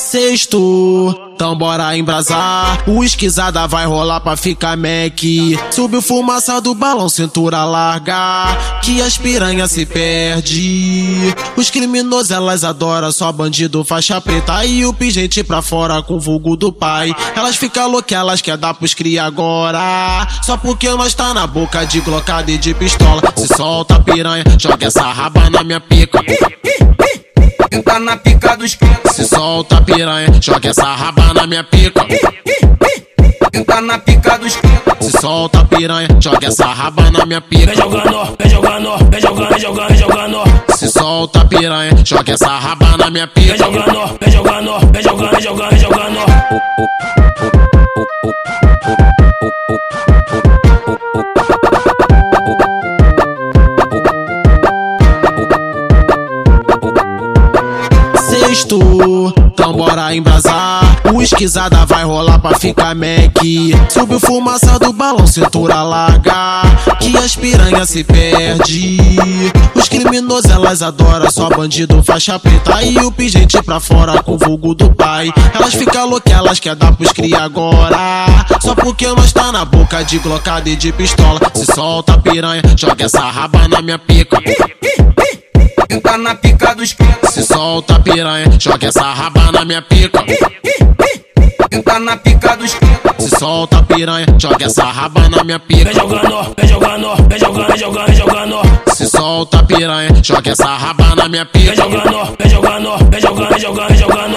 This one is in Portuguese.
Sexto, então bora embrasar. O esquisada vai rolar pra ficar Mac. Subiu fumaça do balão, cintura larga. Que as piranha se perde. Os criminosos elas adoram, só bandido faixa preta. E o pingente pra fora com o vulgo do pai. Elas ficam loucas, elas quer dar pros cria agora. Só porque nós tá na boca de glocada e de pistola. Se solta piranha, joga essa raba na minha pica. Tá na pica dos pica. Se solta piranha, joga essa raba na minha pica. Tá na pica dos pica. Se solta piranha, joga essa raba na minha pica. Vem jogando, vem jogando, vem jogando, vem jogando, vem jogando. Se solta piranha, joga essa raba na minha Vem pica. jogando, vem jogando, vem jogando, vem jogando, vem jogando. Sexto, então bora embrasar. O esquisada vai rolar pra ficar Mac. Subiu fumaça do balão, cintura larga. Que as piranha se perde. Os criminosos elas adoram, só bandido faixa preta. E o pingente pra fora com o vulgo do pai. Elas ficam loucas, elas quer dar pros cria agora. Só porque nós tá na boca de glocada e de pistola. Se solta piranha, joga essa raba na minha pica. Tá na pica dos pica. Se solta piranha, joga essa raba na minha pica. Tá na pica dos pica. Se solta piranha, joga essa raba na minha Vem pica. jogando, vem jogando, vem jogando, vem jogando, vem jogando. Se solta piranha, joga essa raba na minha Vem pica. jogando, vem jogando, vem jogando, vem jogando, vem jogando.